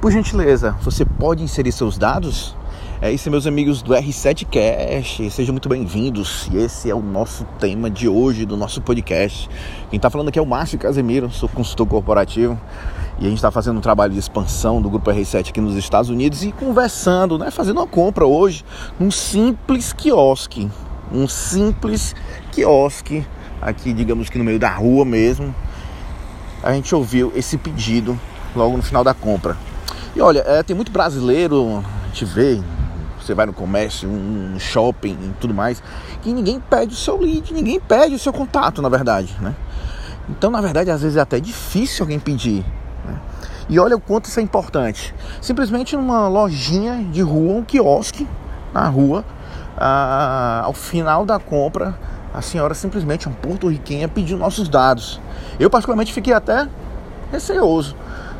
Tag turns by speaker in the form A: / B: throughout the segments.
A: Por gentileza, você pode inserir seus dados? É isso, meus amigos do R7 Cash, sejam muito bem-vindos. E esse é o nosso tema de hoje do nosso podcast. Quem está falando aqui é o Márcio Casemiro, sou consultor corporativo e a gente está fazendo um trabalho de expansão do grupo R7 aqui nos Estados Unidos e conversando, né, fazendo uma compra hoje num simples quiosque, um simples quiosque aqui, digamos que no meio da rua mesmo. A gente ouviu esse pedido logo no final da compra. E olha, é, tem muito brasileiro, a gente vê, você vai no comércio, um shopping e tudo mais, que ninguém pede o seu lead, ninguém pede o seu contato, na verdade, né? Então, na verdade, às vezes é até difícil alguém pedir. Né? E olha o quanto isso é importante. Simplesmente numa lojinha de rua, um quiosque na rua, ao final da compra, a senhora simplesmente, um porto-riquenha, pediu nossos dados. Eu, particularmente, fiquei até receoso.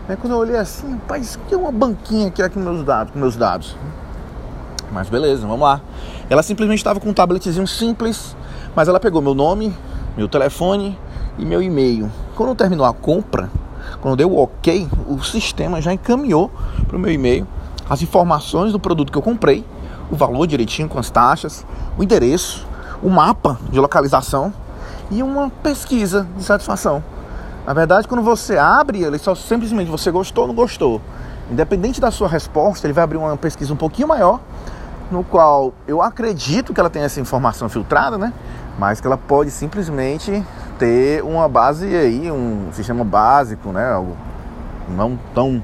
A: Né? Quando eu olhei assim, rapaz, que é uma banquinha aqui, aqui meus dados, com meus dados. Mas beleza, vamos lá. Ela simplesmente estava com um tabletzinho simples, mas ela pegou meu nome, meu telefone e meu e-mail. Quando terminou a compra, quando deu o ok, o sistema já encaminhou para o meu e-mail as informações do produto que eu comprei, o valor direitinho com as taxas, o endereço, o mapa de localização e uma pesquisa de satisfação. Na verdade, quando você abre, ele só simplesmente você gostou ou não gostou. Independente da sua resposta, ele vai abrir uma pesquisa um pouquinho maior, no qual eu acredito que ela tem essa informação filtrada, né? Mas que ela pode simplesmente ter uma base aí, um sistema básico, né? Algo não tão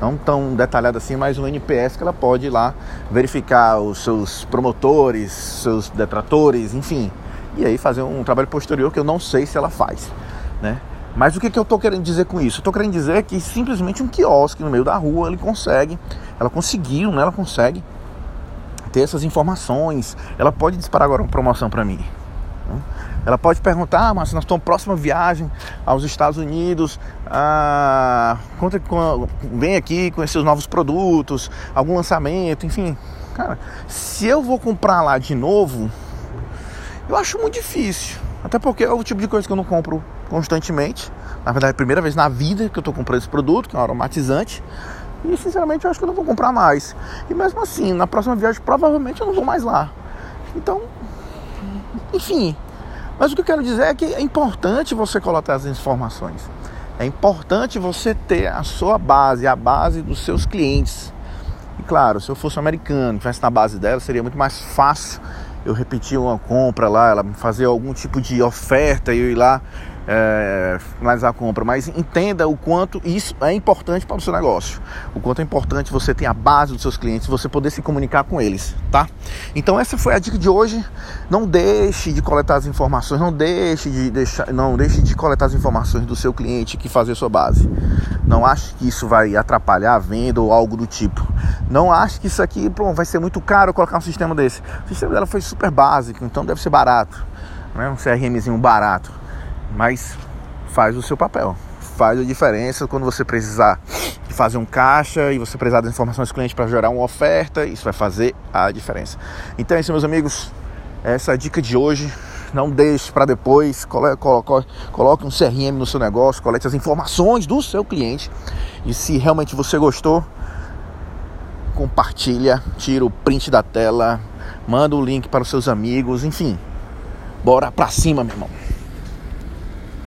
A: não tão detalhado assim, mas um NPS que ela pode ir lá verificar os seus promotores, seus detratores, enfim, e aí fazer um trabalho posterior que eu não sei se ela faz, né? Mas o que, que eu estou querendo dizer com isso? Estou querendo dizer que simplesmente um quiosque no meio da rua ele consegue, ela conseguiu, né? Ela consegue ter essas informações. Ela pode disparar agora uma promoção para mim. Né? Ela pode perguntar, ah, mas nós estamos próxima viagem aos Estados Unidos, ah, conta vem aqui conhecer os novos produtos, algum lançamento, enfim. Cara, se eu vou comprar lá de novo, eu acho muito difícil. Até porque é o tipo de coisa que eu não compro constantemente. Na verdade, é a primeira vez na vida que eu estou comprando esse produto, que é um aromatizante. E sinceramente eu acho que eu não vou comprar mais. E mesmo assim, na próxima viagem provavelmente eu não vou mais lá. Então, enfim. Mas o que eu quero dizer é que é importante você coletar as informações. É importante você ter a sua base, a base dos seus clientes. E claro, se eu fosse um americano, tivesse na base dela, seria muito mais fácil eu repetir uma compra lá, ela fazer algum tipo de oferta e eu ir lá é, finalizar a compra, mas entenda o quanto isso é importante para o seu negócio, o quanto é importante você ter a base dos seus clientes, você poder se comunicar com eles, tá? Então essa foi a dica de hoje. Não deixe de coletar as informações, não deixe de deixar, não deixe de coletar as informações do seu cliente que fazer sua base. Não ache que isso vai atrapalhar a venda ou algo do tipo. Não ache que isso aqui pronto, vai ser muito caro colocar um sistema desse. O sistema dela foi super básico, então deve ser barato, né? Um CRMzinho barato mas faz o seu papel. Faz a diferença quando você precisar fazer um caixa e você precisar das informações do cliente para gerar uma oferta, isso vai fazer a diferença. Então é isso, meus amigos. Essa é a dica de hoje. Não deixe para depois, coloque, coloque um CRM no seu negócio, colete as informações do seu cliente e se realmente você gostou, compartilha, tira o print da tela, manda o link para os seus amigos, enfim. Bora pra cima, meu irmão.